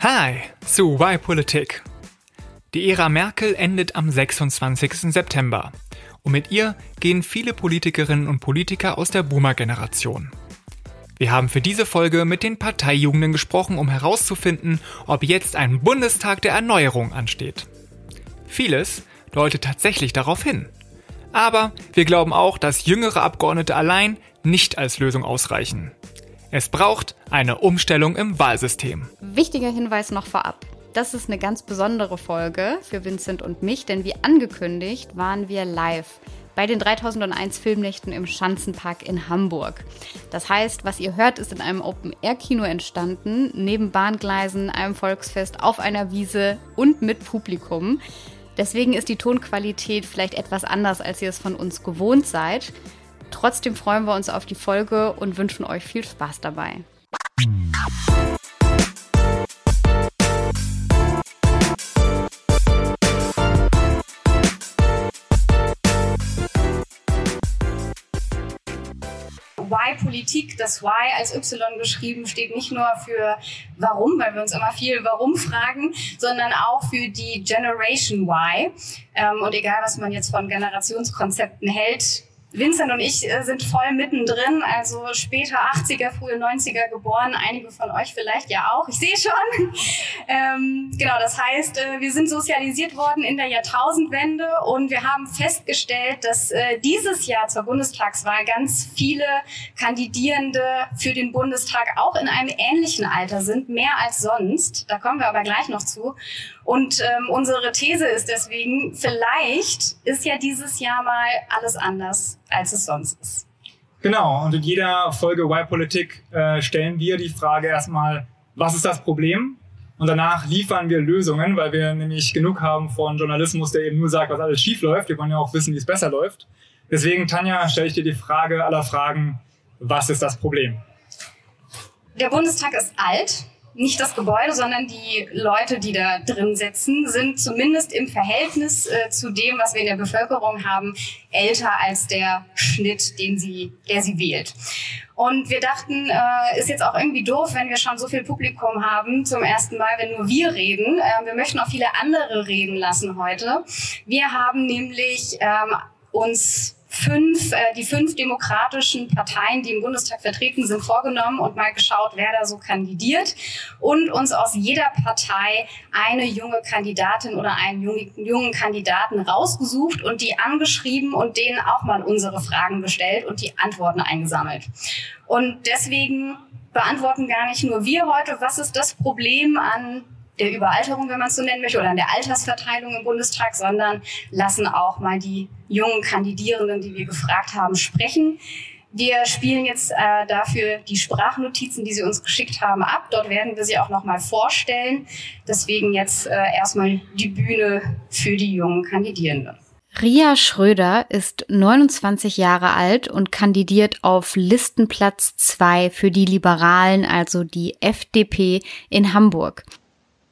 Hi zu Why Politik. Die Ära Merkel endet am 26. September und mit ihr gehen viele Politikerinnen und Politiker aus der Boomer-Generation. Wir haben für diese Folge mit den Parteijugenden gesprochen, um herauszufinden, ob jetzt ein Bundestag der Erneuerung ansteht. Vieles deutet tatsächlich darauf hin. Aber wir glauben auch, dass jüngere Abgeordnete allein nicht als Lösung ausreichen. Es braucht eine Umstellung im Wahlsystem. Wichtiger Hinweis noch vorab. Das ist eine ganz besondere Folge für Vincent und mich, denn wie angekündigt waren wir live bei den 3001 Filmnächten im Schanzenpark in Hamburg. Das heißt, was ihr hört, ist in einem Open-Air-Kino entstanden, neben Bahngleisen, einem Volksfest, auf einer Wiese und mit Publikum. Deswegen ist die Tonqualität vielleicht etwas anders, als ihr es von uns gewohnt seid. Trotzdem freuen wir uns auf die Folge und wünschen euch viel Spaß dabei. Why-Politik, das Why als Y geschrieben, steht nicht nur für Warum, weil wir uns immer viel Warum fragen, sondern auch für die Generation Y. Ähm, und egal, was man jetzt von Generationskonzepten hält, Vincent und ich äh, sind voll mittendrin, also später 80er, frühe 90er geboren, einige von euch vielleicht ja auch, ich sehe schon. ähm, genau, das heißt, äh, wir sind sozialisiert worden in der Jahrtausendwende und wir haben festgestellt, dass äh, dieses Jahr zur Bundestagswahl ganz viele Kandidierende für den Bundestag auch in einem ähnlichen Alter sind, mehr als sonst. Da kommen wir aber gleich noch zu. Und ähm, unsere These ist deswegen, vielleicht ist ja dieses Jahr mal alles anders, als es sonst ist. Genau, und in jeder Folge Y-Politik äh, stellen wir die Frage erstmal, was ist das Problem? Und danach liefern wir Lösungen, weil wir nämlich genug haben von Journalismus, der eben nur sagt, was alles schief läuft. Wir wollen ja auch wissen, wie es besser läuft. Deswegen, Tanja, stelle ich dir die Frage aller Fragen, was ist das Problem? Der Bundestag ist alt nicht das Gebäude, sondern die Leute, die da drin sitzen, sind zumindest im Verhältnis äh, zu dem, was wir in der Bevölkerung haben, älter als der Schnitt, den sie, der sie wählt. Und wir dachten, äh, ist jetzt auch irgendwie doof, wenn wir schon so viel Publikum haben zum ersten Mal, wenn nur wir reden. Äh, wir möchten auch viele andere reden lassen heute. Wir haben nämlich ähm, uns fünf, äh, die fünf demokratischen Parteien, die im Bundestag vertreten sind, vorgenommen und mal geschaut, wer da so kandidiert und uns aus jeder Partei eine junge Kandidatin oder einen jungen, jungen Kandidaten rausgesucht und die angeschrieben und denen auch mal unsere Fragen gestellt und die Antworten eingesammelt. Und deswegen beantworten gar nicht nur wir heute, was ist das Problem an der Überalterung, wenn man es so nennen möchte, oder an der Altersverteilung im Bundestag, sondern lassen auch mal die jungen Kandidierenden, die wir gefragt haben, sprechen. Wir spielen jetzt äh, dafür die Sprachnotizen, die Sie uns geschickt haben, ab. Dort werden wir sie auch nochmal vorstellen. Deswegen jetzt äh, erstmal die Bühne für die jungen Kandidierenden. Ria Schröder ist 29 Jahre alt und kandidiert auf Listenplatz 2 für die Liberalen, also die FDP in Hamburg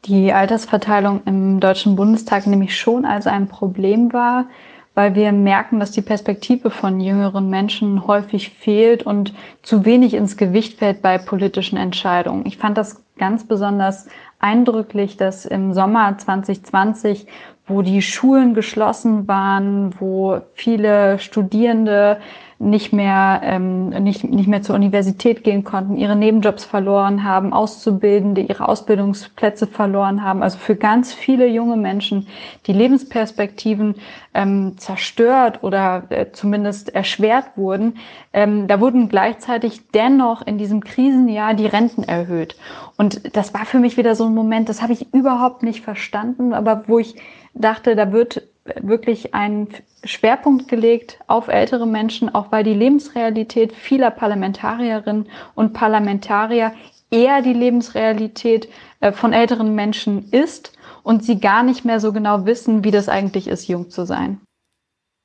die Altersverteilung im Deutschen Bundestag nämlich schon als ein Problem war, weil wir merken, dass die Perspektive von jüngeren Menschen häufig fehlt und zu wenig ins Gewicht fällt bei politischen Entscheidungen. Ich fand das ganz besonders eindrücklich, dass im Sommer 2020, wo die Schulen geschlossen waren, wo viele Studierende nicht mehr, ähm, nicht, nicht mehr zur Universität gehen konnten, ihre Nebenjobs verloren haben, Auszubildende ihre Ausbildungsplätze verloren haben. Also für ganz viele junge Menschen die Lebensperspektiven ähm, zerstört oder äh, zumindest erschwert wurden. Ähm, da wurden gleichzeitig dennoch in diesem Krisenjahr die Renten erhöht. Und das war für mich wieder so ein Moment, das habe ich überhaupt nicht verstanden, aber wo ich dachte, da wird wirklich ein Schwerpunkt gelegt auf ältere Menschen, auch weil die Lebensrealität vieler Parlamentarierinnen und Parlamentarier eher die Lebensrealität äh, von älteren Menschen ist und sie gar nicht mehr so genau wissen, wie das eigentlich ist, jung zu sein.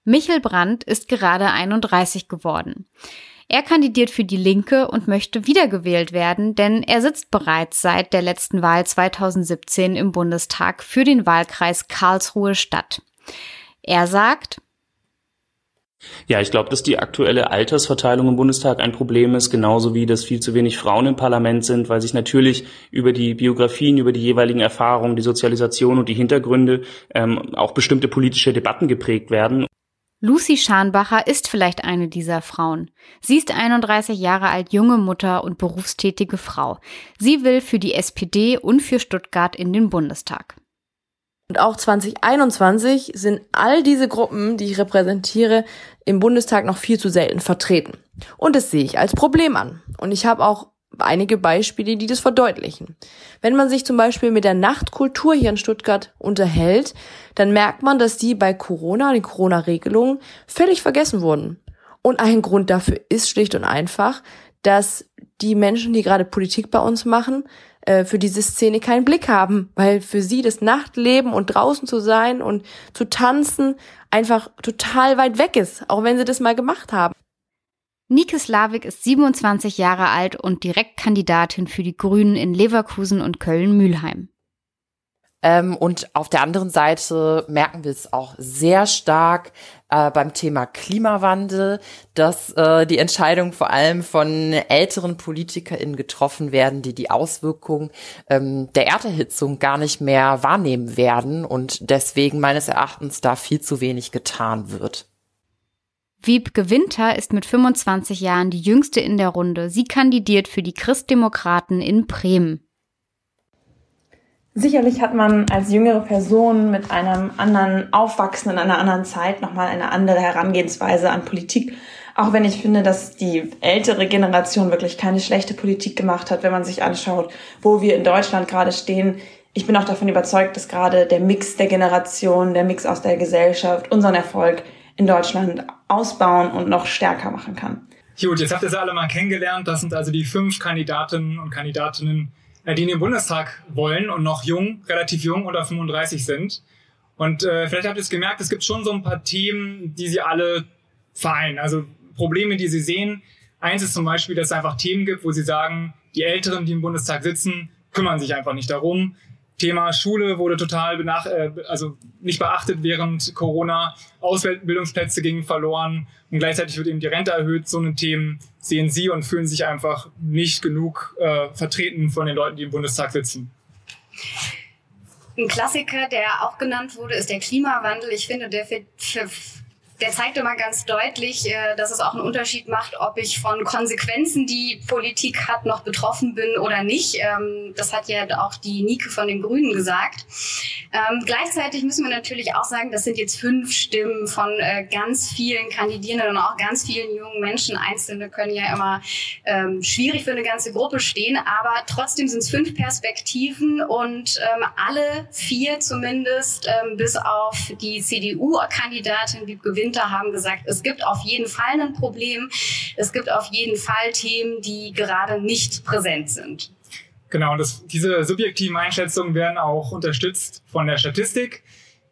Michel Brandt ist gerade 31 geworden. Er kandidiert für die Linke und möchte wiedergewählt werden, denn er sitzt bereits seit der letzten Wahl 2017 im Bundestag für den Wahlkreis Karlsruhe Stadt. Er sagt, Ja, ich glaube, dass die aktuelle Altersverteilung im Bundestag ein Problem ist, genauso wie dass viel zu wenig Frauen im Parlament sind, weil sich natürlich über die Biografien, über die jeweiligen Erfahrungen, die Sozialisation und die Hintergründe ähm, auch bestimmte politische Debatten geprägt werden. Lucy Scharnbacher ist vielleicht eine dieser Frauen. Sie ist 31 Jahre alt, junge Mutter und berufstätige Frau. Sie will für die SPD und für Stuttgart in den Bundestag. Und auch 2021 sind all diese Gruppen, die ich repräsentiere, im Bundestag noch viel zu selten vertreten. Und das sehe ich als Problem an. Und ich habe auch einige Beispiele, die das verdeutlichen. Wenn man sich zum Beispiel mit der Nachtkultur hier in Stuttgart unterhält, dann merkt man, dass die bei Corona, den Corona-Regelungen, völlig vergessen wurden. Und ein Grund dafür ist schlicht und einfach, dass die Menschen, die gerade Politik bei uns machen, äh, für diese Szene keinen Blick haben, weil für sie das Nachtleben und draußen zu sein und zu tanzen einfach total weit weg ist, auch wenn sie das mal gemacht haben. Nike Slavik ist 27 Jahre alt und Direktkandidatin für die Grünen in Leverkusen und Köln-Mühlheim. Ähm, und auf der anderen Seite merken wir es auch sehr stark äh, beim Thema Klimawandel, dass äh, die Entscheidungen vor allem von älteren PolitikerInnen getroffen werden, die die Auswirkungen ähm, der Erderhitzung gar nicht mehr wahrnehmen werden und deswegen meines Erachtens da viel zu wenig getan wird. Wiebke Winter ist mit 25 Jahren die jüngste in der Runde. Sie kandidiert für die Christdemokraten in Bremen. Sicherlich hat man als jüngere Person mit einem anderen Aufwachsen in einer anderen Zeit nochmal eine andere Herangehensweise an Politik. Auch wenn ich finde, dass die ältere Generation wirklich keine schlechte Politik gemacht hat, wenn man sich anschaut, wo wir in Deutschland gerade stehen. Ich bin auch davon überzeugt, dass gerade der Mix der Generation, der Mix aus der Gesellschaft unseren Erfolg in Deutschland ausbauen und noch stärker machen kann. Gut, jetzt habt ihr sie alle mal kennengelernt. Das sind also die fünf Kandidatinnen und Kandidatinnen äh, die in den Bundestag wollen und noch jung, relativ jung, unter 35 sind. Und äh, vielleicht habt ihr es gemerkt, es gibt schon so ein paar Themen, die sie alle vereinen. Also Probleme, die sie sehen. Eins ist zum Beispiel, dass es einfach Themen gibt, wo sie sagen, die Älteren, die im Bundestag sitzen, kümmern sich einfach nicht darum. Thema Schule wurde total benach äh, also nicht beachtet während Corona. Ausbildungsplätze gingen verloren und gleichzeitig wird eben die Rente erhöht. So eine Themen sehen Sie und fühlen sich einfach nicht genug äh, vertreten von den Leuten, die im Bundestag sitzen. Ein Klassiker, der auch genannt wurde, ist der Klimawandel. Ich finde, der der zeigt immer ganz deutlich, äh, dass es auch einen Unterschied macht, ob ich von Konsequenzen, die Politik hat, noch betroffen bin oder nicht. Ähm, das hat ja auch die Nike von den Grünen gesagt. Ähm, gleichzeitig müssen wir natürlich auch sagen, das sind jetzt fünf Stimmen von äh, ganz vielen Kandidierenden und auch ganz vielen jungen Menschen. Einzelne können ja immer ähm, schwierig für eine ganze Gruppe stehen, aber trotzdem sind es fünf Perspektiven und alle vier zumindest, bis auf die CDU-Kandidatin, die gewinnt Winter haben gesagt, es gibt auf jeden Fall ein Problem. Es gibt auf jeden Fall Themen, die gerade nicht präsent sind. Genau, das, diese subjektiven Einschätzungen werden auch unterstützt von der Statistik.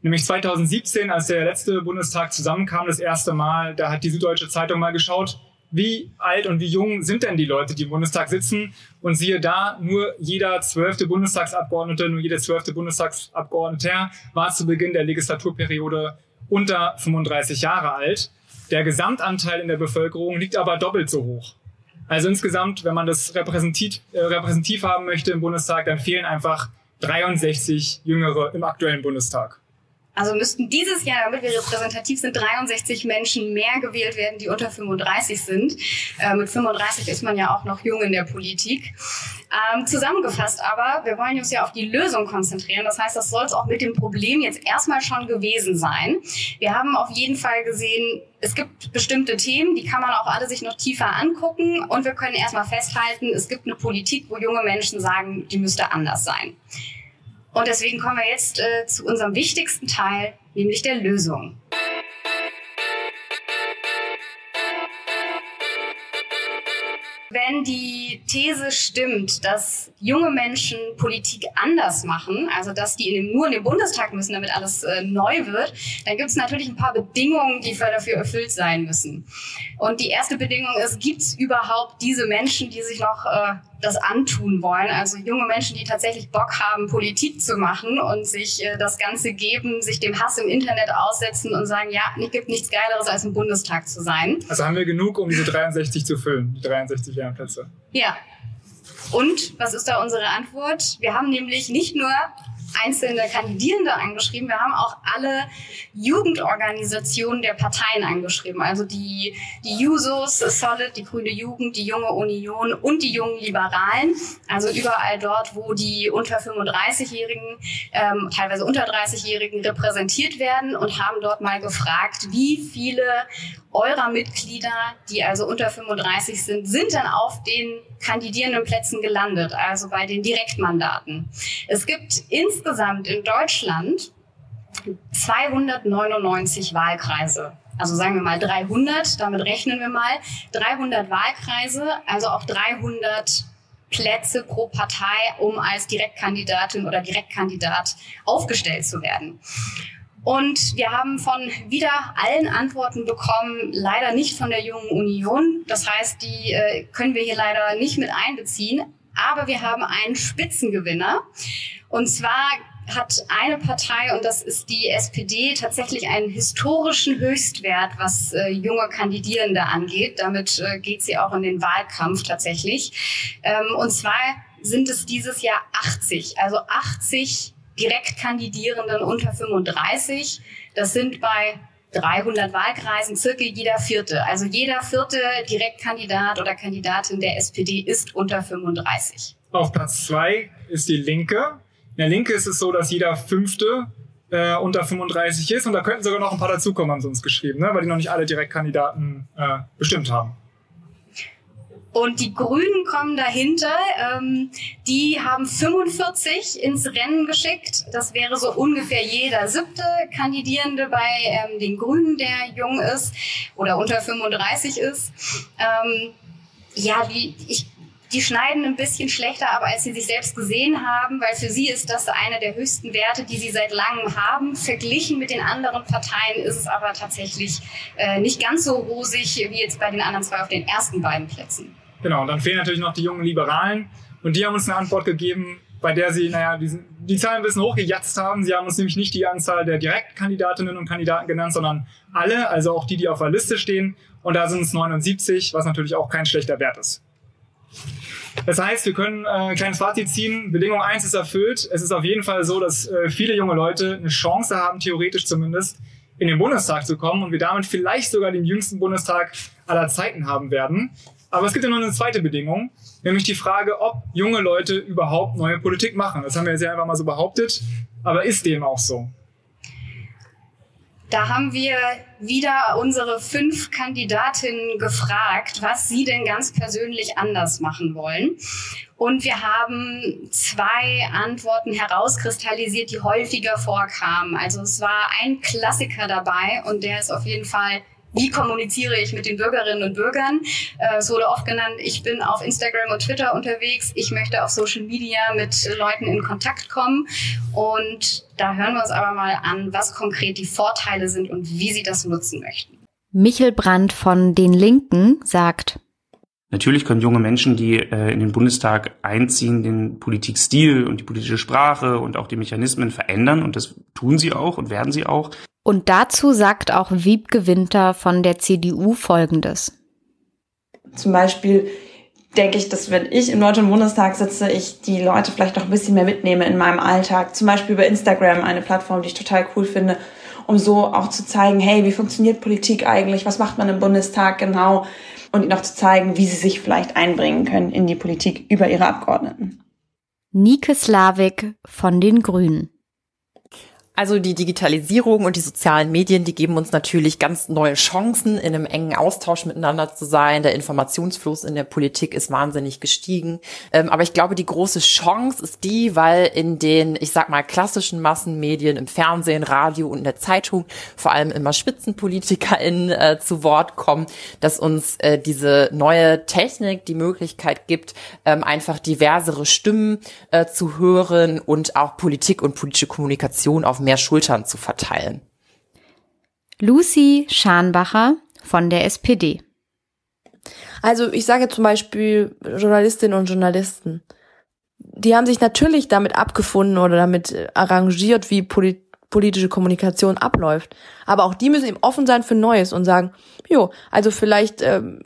Nämlich 2017, als der letzte Bundestag zusammenkam, das erste Mal, da hat die Süddeutsche Zeitung mal geschaut, wie alt und wie jung sind denn die Leute, die im Bundestag sitzen? Und siehe da, nur jeder zwölfte Bundestagsabgeordnete, nur jeder zwölfte Bundestagsabgeordneter war zu Beginn der Legislaturperiode unter 35 Jahre alt. Der Gesamtanteil in der Bevölkerung liegt aber doppelt so hoch. Also insgesamt, wenn man das repräsentativ, äh, repräsentativ haben möchte im Bundestag, dann fehlen einfach 63 Jüngere im aktuellen Bundestag. Also müssten dieses Jahr, damit wir repräsentativ sind, 63 Menschen mehr gewählt werden, die unter 35 sind. Äh, mit 35 ist man ja auch noch jung in der Politik. Ähm, zusammengefasst aber, wir wollen uns ja auf die Lösung konzentrieren. Das heißt, das soll es auch mit dem Problem jetzt erstmal schon gewesen sein. Wir haben auf jeden Fall gesehen, es gibt bestimmte Themen, die kann man auch alle sich noch tiefer angucken. Und wir können erstmal festhalten, es gibt eine Politik, wo junge Menschen sagen, die müsste anders sein. Und deswegen kommen wir jetzt äh, zu unserem wichtigsten Teil, nämlich der Lösung. These stimmt, dass junge Menschen Politik anders machen, also dass die in dem, nur in den Bundestag müssen, damit alles äh, neu wird, dann gibt es natürlich ein paar Bedingungen, die dafür erfüllt sein müssen. Und die erste Bedingung ist, gibt es überhaupt diese Menschen, die sich noch äh, das antun wollen? Also junge Menschen, die tatsächlich Bock haben, Politik zu machen und sich äh, das Ganze geben, sich dem Hass im Internet aussetzen und sagen, ja, es gibt nichts Geileres, als im Bundestag zu sein. Also haben wir genug, um diese 63 zu füllen, die 63 Ehrenplätze. Ja. Und was ist da unsere Antwort? Wir haben nämlich nicht nur einzelne Kandidierende angeschrieben, wir haben auch alle Jugendorganisationen der Parteien angeschrieben. Also die, die Jusos, Solid, die Grüne Jugend, die Junge Union und die Jungen Liberalen. Also überall dort, wo die unter 35-Jährigen, ähm, teilweise unter 30-Jährigen repräsentiert werden und haben dort mal gefragt, wie viele eurer Mitglieder, die also unter 35 sind, sind dann auf den kandidierenden Plätzen gelandet, also bei den Direktmandaten. Es gibt insgesamt in Deutschland 299 Wahlkreise. Also sagen wir mal 300, damit rechnen wir mal. 300 Wahlkreise, also auch 300 Plätze pro Partei, um als Direktkandidatin oder Direktkandidat aufgestellt zu werden. Und wir haben von wieder allen Antworten bekommen, leider nicht von der Jungen Union. Das heißt, die äh, können wir hier leider nicht mit einbeziehen. Aber wir haben einen Spitzengewinner. Und zwar hat eine Partei, und das ist die SPD, tatsächlich einen historischen Höchstwert, was äh, junge Kandidierende angeht. Damit äh, geht sie auch in den Wahlkampf tatsächlich. Ähm, und zwar sind es dieses Jahr 80, also 80 Direktkandidierenden unter 35. Das sind bei 300 Wahlkreisen circa jeder vierte. Also jeder vierte Direktkandidat oder Kandidatin der SPD ist unter 35. Auf Platz zwei ist die Linke. In der Linke ist es so, dass jeder fünfte äh, unter 35 ist und da könnten sogar noch ein paar dazukommen, haben sie uns geschrieben, ne? weil die noch nicht alle Direktkandidaten äh, bestimmt haben. Und die Grünen kommen dahinter. Ähm, die haben 45 ins Rennen geschickt. Das wäre so ungefähr jeder siebte Kandidierende bei ähm, den Grünen, der jung ist oder unter 35 ist. Ähm, ja, die, ich, die schneiden ein bisschen schlechter ab, als sie sich selbst gesehen haben, weil für sie ist das eine der höchsten Werte, die sie seit langem haben. Verglichen mit den anderen Parteien ist es aber tatsächlich äh, nicht ganz so rosig wie jetzt bei den anderen zwei auf den ersten beiden Plätzen. Genau, und dann fehlen natürlich noch die jungen Liberalen. Und die haben uns eine Antwort gegeben, bei der sie, naja, die, die Zahlen ein bisschen hochgejatzt haben. Sie haben uns nämlich nicht die Anzahl der Direktkandidatinnen und Kandidaten genannt, sondern alle, also auch die, die auf der Liste stehen. Und da sind es 79, was natürlich auch kein schlechter Wert ist. Das heißt, wir können äh, ein kleines Fazit ziehen. Bedingung 1 ist erfüllt. Es ist auf jeden Fall so, dass äh, viele junge Leute eine Chance haben, theoretisch zumindest, in den Bundestag zu kommen und wir damit vielleicht sogar den jüngsten Bundestag aller Zeiten haben werden. Aber es gibt ja noch eine zweite Bedingung, nämlich die Frage, ob junge Leute überhaupt neue Politik machen. Das haben wir jetzt ja einfach mal so behauptet, aber ist dem auch so? Da haben wir wieder unsere fünf Kandidatinnen gefragt, was sie denn ganz persönlich anders machen wollen. Und wir haben zwei Antworten herauskristallisiert, die häufiger vorkamen. Also es war ein Klassiker dabei und der ist auf jeden Fall wie kommuniziere ich mit den Bürgerinnen und Bürgern? Äh, es wurde oft genannt, ich bin auf Instagram und Twitter unterwegs, ich möchte auf Social Media mit Leuten in Kontakt kommen. Und da hören wir uns aber mal an, was konkret die Vorteile sind und wie sie das nutzen möchten. Michel Brandt von den Linken sagt, Natürlich können junge Menschen, die äh, in den Bundestag einziehen, den Politikstil und die politische Sprache und auch die Mechanismen verändern und das tun sie auch und werden sie auch. Und dazu sagt auch Wiebke Winter von der CDU Folgendes. Zum Beispiel denke ich, dass wenn ich im Deutschen Bundestag sitze, ich die Leute vielleicht noch ein bisschen mehr mitnehme in meinem Alltag. Zum Beispiel über Instagram, eine Plattform, die ich total cool finde, um so auch zu zeigen, hey, wie funktioniert Politik eigentlich? Was macht man im Bundestag genau? Und ihnen auch zu zeigen, wie sie sich vielleicht einbringen können in die Politik über ihre Abgeordneten. Nike Slavik von den Grünen. Also die Digitalisierung und die sozialen Medien, die geben uns natürlich ganz neue Chancen, in einem engen Austausch miteinander zu sein. Der Informationsfluss in der Politik ist wahnsinnig gestiegen. Ähm, aber ich glaube, die große Chance ist die, weil in den, ich sag mal, klassischen Massenmedien, im Fernsehen, Radio und in der Zeitung vor allem immer SpitzenpolitikerInnen äh, zu Wort kommen, dass uns äh, diese neue Technik die Möglichkeit gibt, ähm, einfach diversere Stimmen äh, zu hören und auch Politik und politische Kommunikation auf mehr Schultern zu verteilen. Lucy Scharnbacher von der SPD. Also ich sage zum Beispiel Journalistinnen und Journalisten. Die haben sich natürlich damit abgefunden oder damit arrangiert, wie polit politische Kommunikation abläuft. Aber auch die müssen eben offen sein für Neues und sagen, jo, also vielleicht ähm,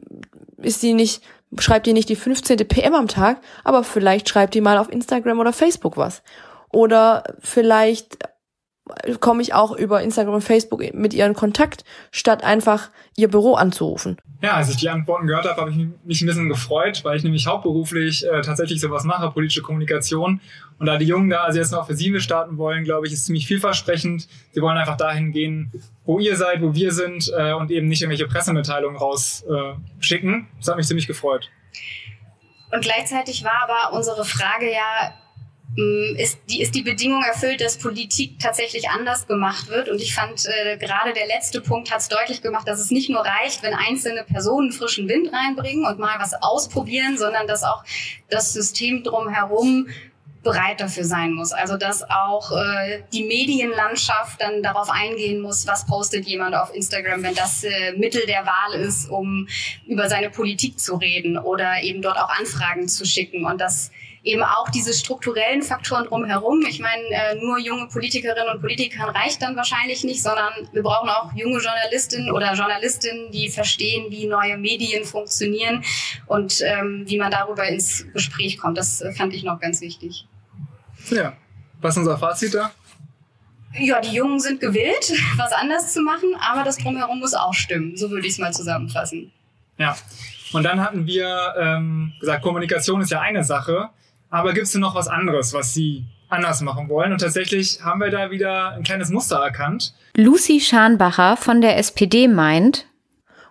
ist die nicht, schreibt die nicht die 15. PM am Tag, aber vielleicht schreibt die mal auf Instagram oder Facebook was. Oder vielleicht komme ich auch über Instagram und Facebook mit ihr in Kontakt, statt einfach ihr Büro anzurufen. Ja, als ich die Antworten gehört habe, habe ich mich ein bisschen gefreut, weil ich nämlich hauptberuflich äh, tatsächlich sowas mache, politische Kommunikation. Und da die Jungen da also jetzt eine Offensive starten wollen, glaube ich, ist ziemlich vielversprechend. Sie wollen einfach dahin gehen, wo ihr seid, wo wir sind äh, und eben nicht irgendwelche Pressemitteilungen rausschicken. Äh, das hat mich ziemlich gefreut. Und gleichzeitig war aber unsere Frage ja, ist die, ist die Bedingung erfüllt, dass Politik tatsächlich anders gemacht wird. Und ich fand, äh, gerade der letzte Punkt hat es deutlich gemacht, dass es nicht nur reicht, wenn einzelne Personen frischen Wind reinbringen und mal was ausprobieren, sondern dass auch das System drumherum bereit dafür sein muss. Also dass auch äh, die Medienlandschaft dann darauf eingehen muss, was postet jemand auf Instagram, wenn das äh, Mittel der Wahl ist, um über seine Politik zu reden oder eben dort auch Anfragen zu schicken. Und das eben auch diese strukturellen Faktoren drumherum. Ich meine, äh, nur junge Politikerinnen und Politikern reicht dann wahrscheinlich nicht, sondern wir brauchen auch junge Journalistinnen oder Journalistinnen, die verstehen, wie neue Medien funktionieren und ähm, wie man darüber ins Gespräch kommt. Das äh, fand ich noch ganz wichtig. Ja, was ist unser Fazit da? Ja, die Jungen sind gewillt, was anders zu machen, aber das Drumherum muss auch stimmen. So würde ich es mal zusammenfassen. Ja, und dann hatten wir ähm, gesagt, Kommunikation ist ja eine Sache. Aber gibt es denn noch was anderes, was Sie anders machen wollen? Und tatsächlich haben wir da wieder ein kleines Muster erkannt. Lucy Scharnbacher von der SPD meint,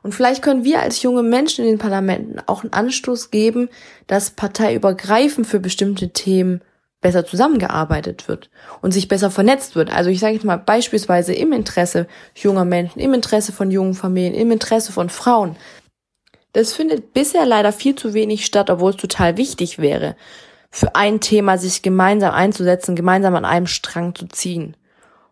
und vielleicht können wir als junge Menschen in den Parlamenten auch einen Anstoß geben, dass parteiübergreifend für bestimmte Themen besser zusammengearbeitet wird und sich besser vernetzt wird. Also ich sage jetzt mal beispielsweise im Interesse junger Menschen, im Interesse von jungen Familien, im Interesse von Frauen. Das findet bisher leider viel zu wenig statt, obwohl es total wichtig wäre für ein Thema sich gemeinsam einzusetzen, gemeinsam an einem Strang zu ziehen.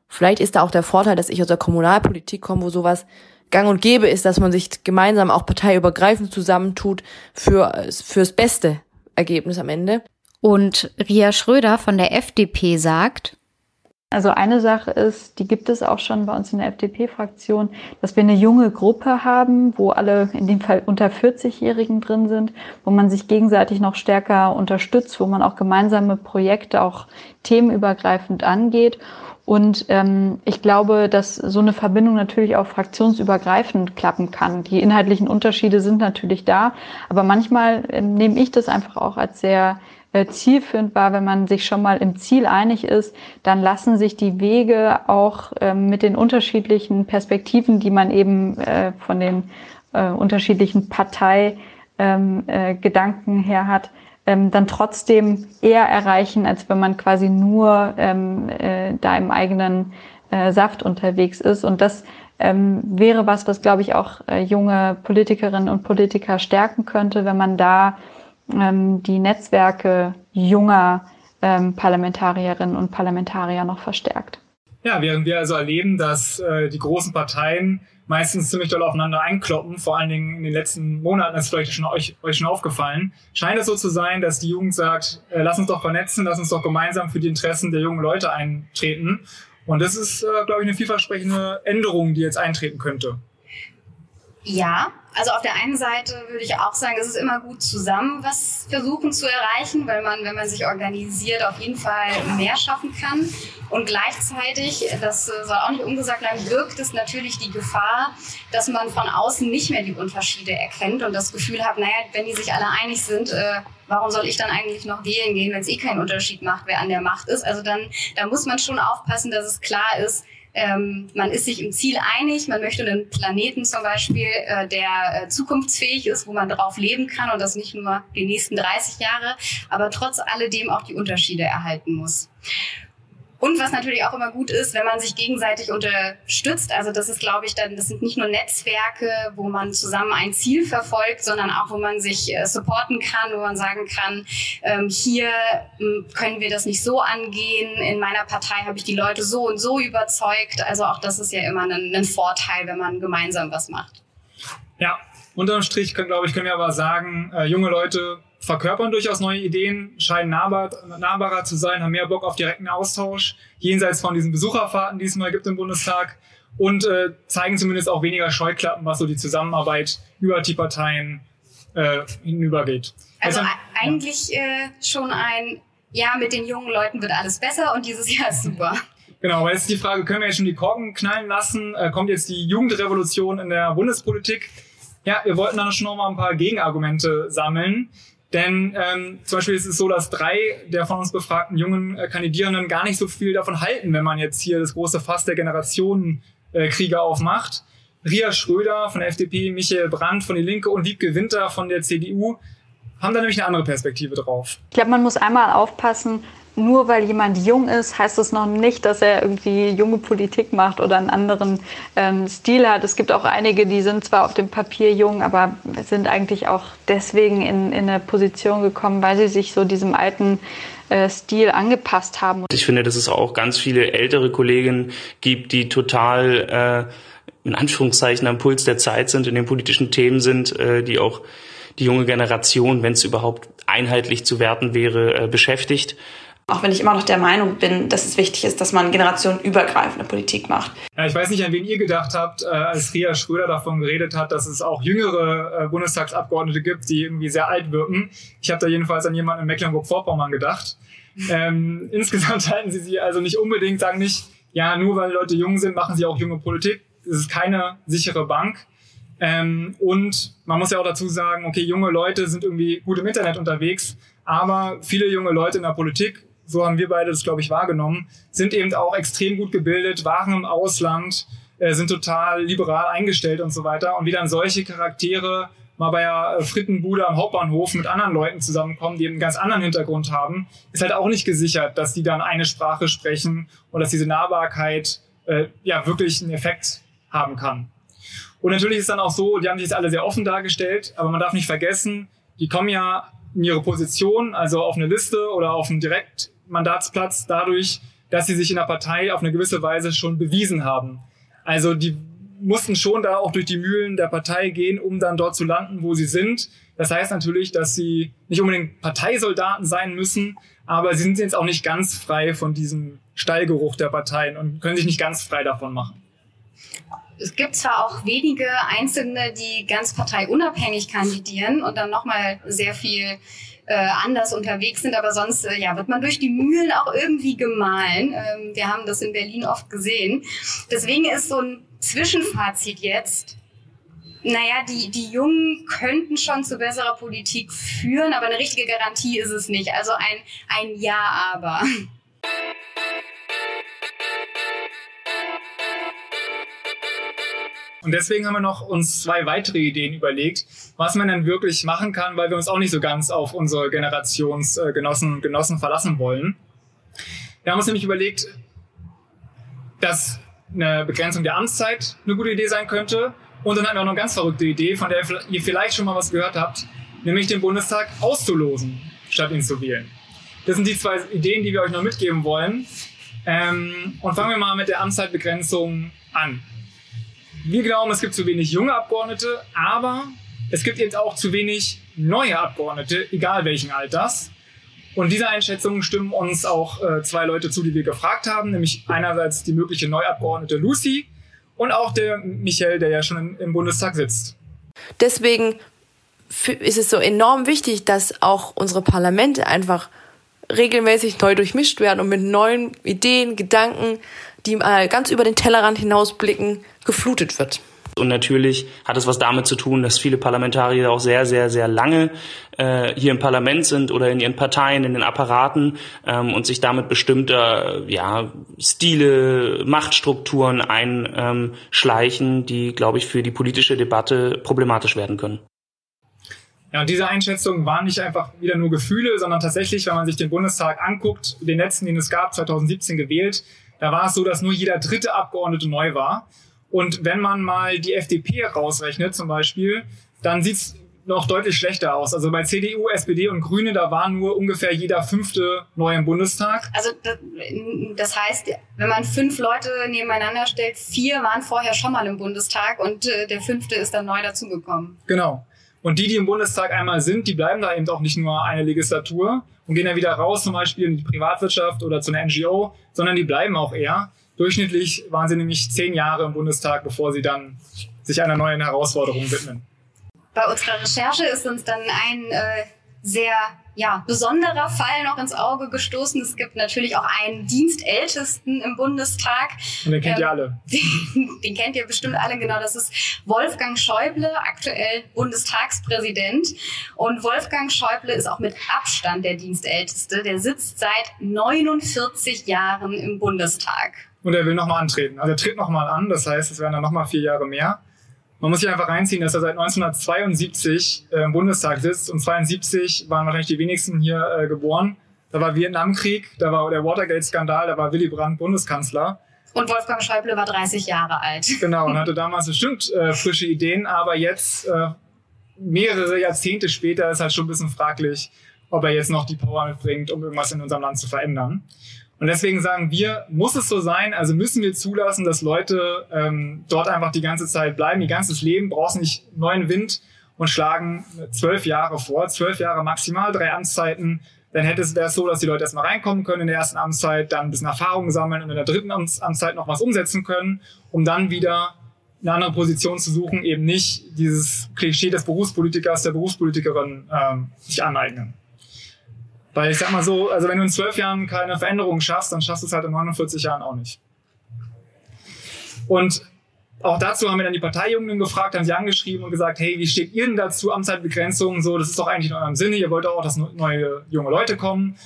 Vielleicht ist da auch der Vorteil, dass ich aus der Kommunalpolitik komme, wo sowas gang und gäbe ist, dass man sich gemeinsam auch parteiübergreifend zusammentut für, fürs beste Ergebnis am Ende. Und Ria Schröder von der FDP sagt, also eine Sache ist, die gibt es auch schon bei uns in der FDP-Fraktion, dass wir eine junge Gruppe haben, wo alle in dem Fall unter 40-Jährigen drin sind, wo man sich gegenseitig noch stärker unterstützt, wo man auch gemeinsame Projekte auch themenübergreifend angeht. Und ähm, ich glaube, dass so eine Verbindung natürlich auch fraktionsübergreifend klappen kann. Die inhaltlichen Unterschiede sind natürlich da, aber manchmal äh, nehme ich das einfach auch als sehr äh, zielführend war, wenn man sich schon mal im Ziel einig ist, dann lassen sich die Wege auch äh, mit den unterschiedlichen Perspektiven, die man eben äh, von den äh, unterschiedlichen Parteigedanken ähm, äh, her hat, ähm, dann trotzdem eher erreichen, als wenn man quasi nur ähm, äh, da im eigenen Saft unterwegs ist. Und das ähm, wäre was, was, glaube ich, auch äh, junge Politikerinnen und Politiker stärken könnte, wenn man da ähm, die Netzwerke junger ähm, Parlamentarierinnen und Parlamentarier noch verstärkt. Ja, während wir also erleben, dass äh, die großen Parteien meistens ziemlich doll aufeinander einkloppen, vor allen Dingen in den letzten Monaten, das ist vielleicht schon euch, euch schon aufgefallen, scheint es so zu sein, dass die Jugend sagt, äh, lass uns doch vernetzen, lass uns doch gemeinsam für die Interessen der jungen Leute eintreten. Und das ist, äh, glaube ich, eine vielversprechende Änderung, die jetzt eintreten könnte. Ja, also auf der einen Seite würde ich auch sagen, es ist immer gut zusammen was versuchen zu erreichen, weil man, wenn man sich organisiert, auf jeden Fall mehr schaffen kann. Und gleichzeitig, das soll auch nicht ungesagt bleiben, birgt es natürlich die Gefahr, dass man von außen nicht mehr die Unterschiede erkennt und das Gefühl hat, naja, wenn die sich alle einig sind, äh, warum soll ich dann eigentlich noch wählen gehen, wenn es eh keinen Unterschied macht, wer an der Macht ist? Also dann, da muss man schon aufpassen, dass es klar ist, ähm, man ist sich im Ziel einig, man möchte einen Planeten zum Beispiel, äh, der äh, zukunftsfähig ist, wo man drauf leben kann und das nicht nur die nächsten 30 Jahre, aber trotz alledem auch die Unterschiede erhalten muss. Und was natürlich auch immer gut ist, wenn man sich gegenseitig unterstützt. Also das ist, glaube ich, dann, das sind nicht nur Netzwerke, wo man zusammen ein Ziel verfolgt, sondern auch, wo man sich äh, supporten kann, wo man sagen kann, ähm, hier ähm, können wir das nicht so angehen. In meiner Partei habe ich die Leute so und so überzeugt. Also auch das ist ja immer ein, ein Vorteil, wenn man gemeinsam was macht. Ja, unterm Strich, glaube ich, können wir aber sagen, äh, junge Leute verkörpern durchaus neue Ideen, scheinen nahbar, nahbarer zu sein, haben mehr Bock auf direkten Austausch, jenseits von diesen Besucherfahrten, die es mal gibt im Bundestag und äh, zeigen zumindest auch weniger Scheuklappen, was so die Zusammenarbeit über die Parteien äh, hinübergeht. Also, also eigentlich äh, schon ein, ja, mit den jungen Leuten wird alles besser und dieses Jahr ist super. Genau, weil jetzt ist die Frage, können wir jetzt schon die Korken knallen lassen? Äh, kommt jetzt die Jugendrevolution in der Bundespolitik? Ja, wir wollten dann schon noch mal ein paar Gegenargumente sammeln. Denn ähm, zum Beispiel ist es so, dass drei der von uns befragten jungen äh, Kandidierenden gar nicht so viel davon halten, wenn man jetzt hier das große Fass der Generationenkriege äh, aufmacht. Ria Schröder von der FDP, Michael Brandt von die Linke und Wiebke Winter von der CDU haben da nämlich eine andere Perspektive drauf. Ich glaube, man muss einmal aufpassen, nur weil jemand jung ist, heißt das noch nicht, dass er irgendwie junge Politik macht oder einen anderen ähm, Stil hat. Es gibt auch einige, die sind zwar auf dem Papier jung, aber sind eigentlich auch deswegen in, in eine Position gekommen, weil sie sich so diesem alten äh, Stil angepasst haben. Ich finde, dass es auch ganz viele ältere Kolleginnen gibt, die total äh, in Anführungszeichen am Puls der Zeit sind, in den politischen Themen sind, äh, die auch die junge Generation, wenn es überhaupt einheitlich zu werten wäre, äh, beschäftigt. Auch wenn ich immer noch der Meinung bin, dass es wichtig ist, dass man generationenübergreifende Politik macht. Ja, ich weiß nicht, an wen ihr gedacht habt, äh, als Ria Schröder davon geredet hat, dass es auch jüngere äh, Bundestagsabgeordnete gibt, die irgendwie sehr alt wirken. Ich habe da jedenfalls an jemanden in Mecklenburg-Vorpommern gedacht. Ähm, insgesamt halten sie sie also nicht unbedingt, sagen nicht, ja, nur weil Leute jung sind, machen sie auch junge Politik. Es ist keine sichere Bank. Ähm, und man muss ja auch dazu sagen, okay, junge Leute sind irgendwie gut im Internet unterwegs, aber viele junge Leute in der Politik so haben wir beide das, glaube ich, wahrgenommen, sind eben auch extrem gut gebildet, waren im Ausland, äh, sind total liberal eingestellt und so weiter. Und wie dann solche Charaktere mal bei der äh, Frittenbude am Hauptbahnhof mit anderen Leuten zusammenkommen, die eben einen ganz anderen Hintergrund haben, ist halt auch nicht gesichert, dass die dann eine Sprache sprechen und dass diese Nahbarkeit äh, ja wirklich einen Effekt haben kann. Und natürlich ist dann auch so, die haben sich jetzt alle sehr offen dargestellt, aber man darf nicht vergessen, die kommen ja in ihre Position, also auf eine Liste oder auf einen direkt Mandatsplatz dadurch, dass sie sich in der Partei auf eine gewisse Weise schon bewiesen haben. Also die mussten schon da auch durch die Mühlen der Partei gehen, um dann dort zu landen, wo sie sind. Das heißt natürlich, dass sie nicht unbedingt Parteisoldaten sein müssen, aber sie sind jetzt auch nicht ganz frei von diesem Stallgeruch der Parteien und können sich nicht ganz frei davon machen. Es gibt zwar auch wenige Einzelne, die ganz parteiunabhängig kandidieren und dann nochmal sehr viel äh, anders unterwegs sind, aber sonst äh, ja, wird man durch die Mühlen auch irgendwie gemahlen. Ähm, wir haben das in Berlin oft gesehen. Deswegen ist so ein Zwischenfazit jetzt, naja, die, die Jungen könnten schon zu besserer Politik führen, aber eine richtige Garantie ist es nicht. Also ein, ein Ja, aber. Und deswegen haben wir noch uns zwei weitere Ideen überlegt, was man denn wirklich machen kann, weil wir uns auch nicht so ganz auf unsere Generationsgenossen und Genossen verlassen wollen. Wir haben uns nämlich überlegt, dass eine Begrenzung der Amtszeit eine gute Idee sein könnte. Und dann hatten wir auch noch eine ganz verrückte Idee, von der ihr vielleicht schon mal was gehört habt, nämlich den Bundestag auszulosen, statt ihn zu wählen. Das sind die zwei Ideen, die wir euch noch mitgeben wollen. Ähm, und fangen wir mal mit der Amtszeitbegrenzung an. Wir glauben, es gibt zu wenig junge Abgeordnete, aber es gibt eben auch zu wenig neue Abgeordnete, egal welchen Alters. Und dieser Einschätzung stimmen uns auch äh, zwei Leute zu, die wir gefragt haben, nämlich einerseits die mögliche Neuabgeordnete Lucy und auch der Michael, der ja schon im Bundestag sitzt. Deswegen ist es so enorm wichtig, dass auch unsere Parlamente einfach regelmäßig neu durchmischt werden und mit neuen Ideen, Gedanken, die mal ganz über den Tellerrand hinausblicken, geflutet wird. Und natürlich hat es was damit zu tun, dass viele Parlamentarier auch sehr, sehr, sehr lange äh, hier im Parlament sind oder in ihren Parteien, in den Apparaten ähm, und sich damit bestimmte ja, Stile, Machtstrukturen einschleichen, die, glaube ich, für die politische Debatte problematisch werden können. Ja, und diese Einschätzungen waren nicht einfach wieder nur Gefühle, sondern tatsächlich, wenn man sich den Bundestag anguckt, den letzten, den es gab, 2017 gewählt, da war es so, dass nur jeder dritte Abgeordnete neu war. Und wenn man mal die FDP rausrechnet zum Beispiel, dann sieht's noch deutlich schlechter aus. Also bei CDU, SPD und Grüne, da war nur ungefähr jeder fünfte neu im Bundestag. Also das heißt, wenn man fünf Leute nebeneinander stellt, vier waren vorher schon mal im Bundestag und äh, der fünfte ist dann neu dazugekommen. Genau. Und die, die im Bundestag einmal sind, die bleiben da eben auch nicht nur eine Legislatur und gehen dann wieder raus, zum Beispiel in die Privatwirtschaft oder zu einer NGO, sondern die bleiben auch eher. Durchschnittlich waren sie nämlich zehn Jahre im Bundestag, bevor sie dann sich einer neuen Herausforderung widmen. Bei unserer Recherche ist uns dann ein äh, sehr ja, besonderer Fall noch ins Auge gestoßen. Es gibt natürlich auch einen Dienstältesten im Bundestag. Und den kennt ähm, ihr alle. Den, den, kennt ihr bestimmt alle, genau. Das ist Wolfgang Schäuble, aktuell Bundestagspräsident. Und Wolfgang Schäuble ist auch mit Abstand der Dienstälteste. Der sitzt seit 49 Jahren im Bundestag. Und er will nochmal antreten. Also er tritt nochmal an, das heißt, es werden dann nochmal vier Jahre mehr. Man muss sich einfach reinziehen, dass er seit 1972 äh, im Bundestag sitzt und 72 waren wahrscheinlich die wenigsten hier äh, geboren. Da war Vietnamkrieg, da war der Watergate-Skandal, da war Willy Brandt Bundeskanzler. Und Wolfgang Schäuble war 30 Jahre alt. Genau, und hatte damals bestimmt äh, frische Ideen, aber jetzt, äh, mehrere Jahrzehnte später, ist halt schon ein bisschen fraglich, ob er jetzt noch die Power mitbringt, um irgendwas in unserem Land zu verändern. Und deswegen sagen wir, muss es so sein, also müssen wir zulassen, dass Leute ähm, dort einfach die ganze Zeit bleiben, ihr ganzes Leben, brauchst nicht neuen Wind und schlagen zwölf Jahre vor, zwölf Jahre maximal, drei Amtszeiten. Dann hätte es, wäre es so, dass die Leute erstmal reinkommen können in der ersten Amtszeit, dann ein bisschen Erfahrung sammeln und in der dritten Amts Amtszeit noch was umsetzen können, um dann wieder eine andere Position zu suchen, eben nicht dieses Klischee des Berufspolitikers, der Berufspolitikerin ähm, sich aneignen. Weil ich sag mal so, also wenn du in zwölf Jahren keine Veränderung schaffst, dann schaffst du es halt in 49 Jahren auch nicht. Und auch dazu haben wir dann die Parteijugenden gefragt, haben sie angeschrieben und gesagt, hey, wie steht ihr denn dazu, Amtszeitbegrenzung? So, das ist doch eigentlich in eurem Sinne, ihr wollt auch, dass neue junge Leute kommen.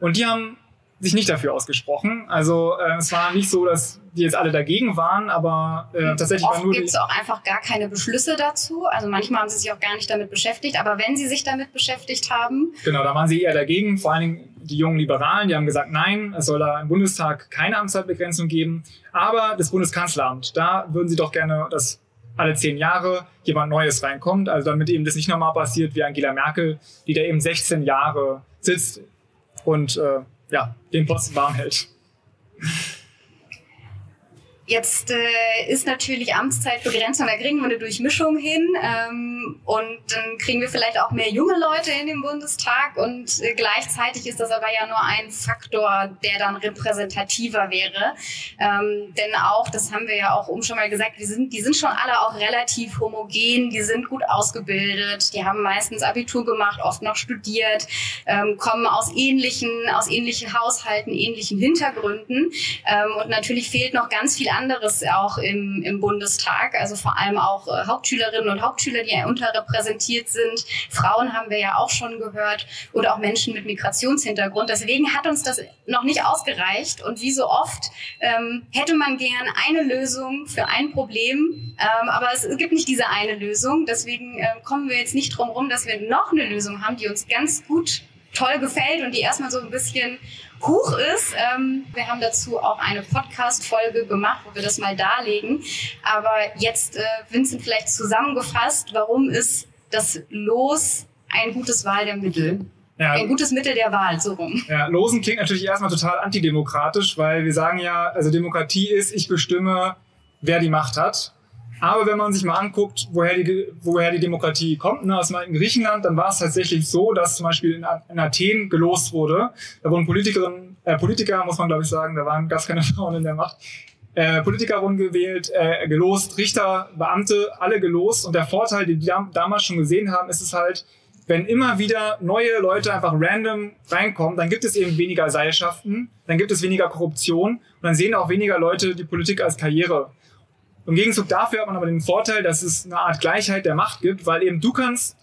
Und die haben sich nicht dafür ausgesprochen. Also äh, es war nicht so, dass die jetzt alle dagegen waren, aber äh, tatsächlich Oft war nur. gibt es auch einfach gar keine Beschlüsse dazu. Also manchmal haben sie sich auch gar nicht damit beschäftigt. Aber wenn sie sich damit beschäftigt haben. Genau, da waren sie eher dagegen. Vor allen Dingen die jungen Liberalen, die haben gesagt, nein, es soll da im Bundestag keine Amtszeitbegrenzung geben. Aber das Bundeskanzleramt, da würden sie doch gerne, dass alle zehn Jahre jemand Neues reinkommt. Also damit eben das nicht nochmal passiert wie Angela Merkel, die da eben 16 Jahre sitzt und äh, ja, den Posten warm hält. Jetzt äh, ist natürlich Amtszeitbegrenzung, da kriegen wir eine Durchmischung hin ähm, und dann kriegen wir vielleicht auch mehr junge Leute in den Bundestag und äh, gleichzeitig ist das aber ja nur ein Faktor, der dann repräsentativer wäre. Ähm, denn auch, das haben wir ja auch um schon mal gesagt, die sind, die sind schon alle auch relativ homogen, die sind gut ausgebildet, die haben meistens Abitur gemacht, oft noch studiert, ähm, kommen aus ähnlichen, aus ähnlichen Haushalten, ähnlichen Hintergründen ähm, und natürlich fehlt noch ganz viel anderes auch im, im Bundestag, also vor allem auch äh, Hauptschülerinnen und Hauptschüler, die unterrepräsentiert sind. Frauen haben wir ja auch schon gehört und auch Menschen mit Migrationshintergrund. Deswegen hat uns das noch nicht ausgereicht und wie so oft ähm, hätte man gern eine Lösung für ein Problem, ähm, aber es gibt nicht diese eine Lösung. Deswegen äh, kommen wir jetzt nicht drum rum, dass wir noch eine Lösung haben, die uns ganz gut toll gefällt und die erstmal so ein bisschen hoch ist. Ähm, wir haben dazu auch eine Podcast-Folge gemacht, wo wir das mal darlegen. Aber jetzt, äh, Vincent, vielleicht zusammengefasst, warum ist das Los ein gutes Wahl der Mittel? Ja. Ein gutes Mittel der Wahl, so rum. Ja, Losen klingt natürlich erstmal total antidemokratisch, weil wir sagen ja, also Demokratie ist, ich bestimme, wer die Macht hat. Aber wenn man sich mal anguckt, woher die, woher die Demokratie kommt, ne, aus dem Griechenland, dann war es tatsächlich so, dass zum Beispiel in, in Athen gelost wurde. Da wurden Politikerinnen, äh, Politiker, muss man glaube ich sagen, da waren gar keine Frauen in der Macht. Äh, Politiker wurden gewählt, äh, gelost, Richter, Beamte, alle gelost. Und der Vorteil, den die damals schon gesehen haben, ist es halt, wenn immer wieder neue Leute einfach random reinkommen, dann gibt es eben weniger Seilschaften, dann gibt es weniger Korruption und dann sehen auch weniger Leute die Politik als Karriere. Im Gegenzug dafür hat man aber den Vorteil, dass es eine Art Gleichheit der Macht gibt, weil eben du kannst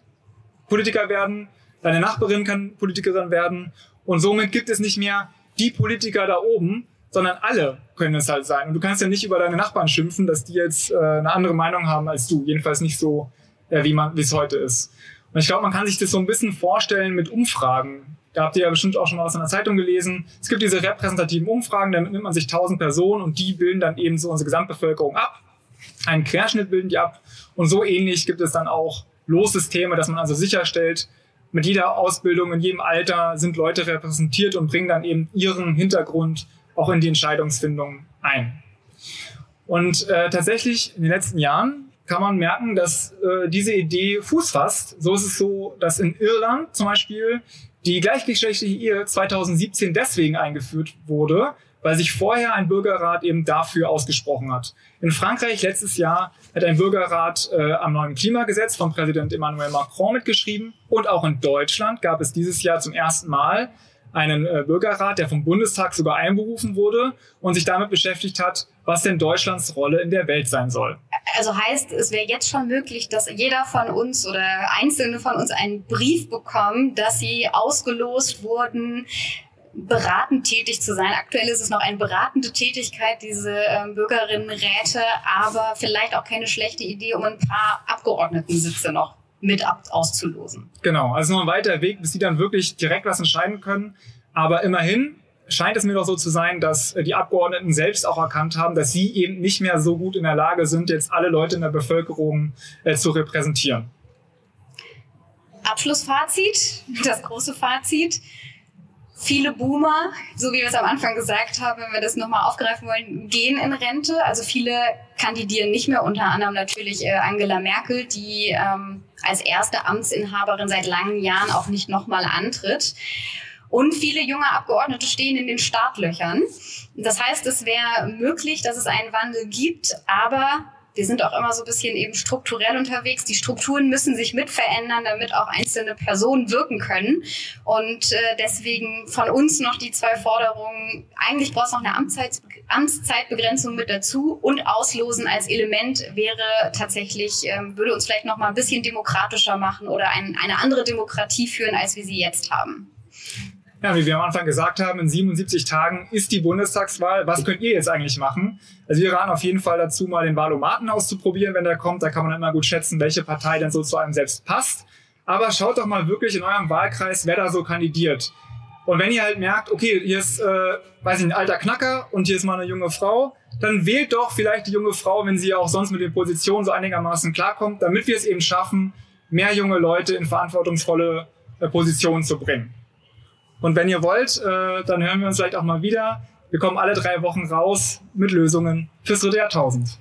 Politiker werden, deine Nachbarin kann Politikerin werden und somit gibt es nicht mehr die Politiker da oben, sondern alle können es halt sein. Und du kannst ja nicht über deine Nachbarn schimpfen, dass die jetzt äh, eine andere Meinung haben als du. Jedenfalls nicht so, äh, wie es heute ist. Und ich glaube, man kann sich das so ein bisschen vorstellen mit Umfragen. Da habt ihr ja bestimmt auch schon mal was in der Zeitung gelesen. Es gibt diese repräsentativen Umfragen, damit nimmt man sich tausend Personen und die bilden dann eben so unsere Gesamtbevölkerung ab. Einen Querschnitt bilden die ab. Und so ähnlich gibt es dann auch Lossysteme, dass man also sicherstellt, mit jeder Ausbildung, in jedem Alter sind Leute repräsentiert und bringen dann eben ihren Hintergrund auch in die Entscheidungsfindung ein. Und äh, tatsächlich in den letzten Jahren kann man merken, dass äh, diese Idee Fuß fasst. So ist es so, dass in Irland zum Beispiel die gleichgeschlechtliche Ehe 2017 deswegen eingeführt wurde, weil sich vorher ein Bürgerrat eben dafür ausgesprochen hat. In Frankreich letztes Jahr hat ein Bürgerrat äh, am neuen Klimagesetz von Präsident Emmanuel Macron mitgeschrieben und auch in Deutschland gab es dieses Jahr zum ersten Mal einen äh, Bürgerrat, der vom Bundestag sogar einberufen wurde und sich damit beschäftigt hat, was denn Deutschlands Rolle in der Welt sein soll. Also heißt, es wäre jetzt schon möglich, dass jeder von uns oder einzelne von uns einen Brief bekommen, dass sie ausgelost wurden, beratend tätig zu sein. Aktuell ist es noch eine beratende Tätigkeit, diese ähm, Bürgerinnenräte, aber vielleicht auch keine schlechte Idee, um ein paar Abgeordnetensitze noch mit ab auszulosen. Genau, also noch ein weiter Weg, bis sie dann wirklich direkt was entscheiden können. Aber immerhin scheint es mir doch so zu sein, dass äh, die Abgeordneten selbst auch erkannt haben, dass sie eben nicht mehr so gut in der Lage sind, jetzt alle Leute in der Bevölkerung äh, zu repräsentieren. Abschlussfazit, das große Fazit viele Boomer, so wie wir es am Anfang gesagt haben, wenn wir das nochmal aufgreifen wollen, gehen in Rente. Also viele kandidieren nicht mehr, unter anderem natürlich äh, Angela Merkel, die ähm, als erste Amtsinhaberin seit langen Jahren auch nicht nochmal antritt. Und viele junge Abgeordnete stehen in den Startlöchern. Das heißt, es wäre möglich, dass es einen Wandel gibt, aber wir sind auch immer so ein bisschen eben strukturell unterwegs. Die Strukturen müssen sich mit verändern, damit auch einzelne Personen wirken können. Und äh, deswegen von uns noch die zwei Forderungen. Eigentlich braucht es noch eine Amtszeit, Amtszeitbegrenzung mit dazu und Auslosen als Element wäre tatsächlich, ähm, würde uns vielleicht noch mal ein bisschen demokratischer machen oder ein, eine andere Demokratie führen, als wir sie jetzt haben. Ja, wie wir am Anfang gesagt haben, in 77 Tagen ist die Bundestagswahl. Was könnt ihr jetzt eigentlich machen? Also wir raten auf jeden Fall dazu, mal den Wahlomaten auszuprobieren, wenn der kommt. Da kann man immer gut schätzen, welche Partei denn so zu einem selbst passt. Aber schaut doch mal wirklich in eurem Wahlkreis, wer da so kandidiert. Und wenn ihr halt merkt, okay, hier ist, äh, weiß ich, ein alter Knacker und hier ist mal eine junge Frau, dann wählt doch vielleicht die junge Frau, wenn sie auch sonst mit den Positionen so einigermaßen klarkommt, damit wir es eben schaffen, mehr junge Leute in verantwortungsvolle äh, Positionen zu bringen. Und wenn ihr wollt, äh, dann hören wir uns vielleicht auch mal wieder. Wir kommen alle drei Wochen raus mit Lösungen fürs dritte Jahrtausend.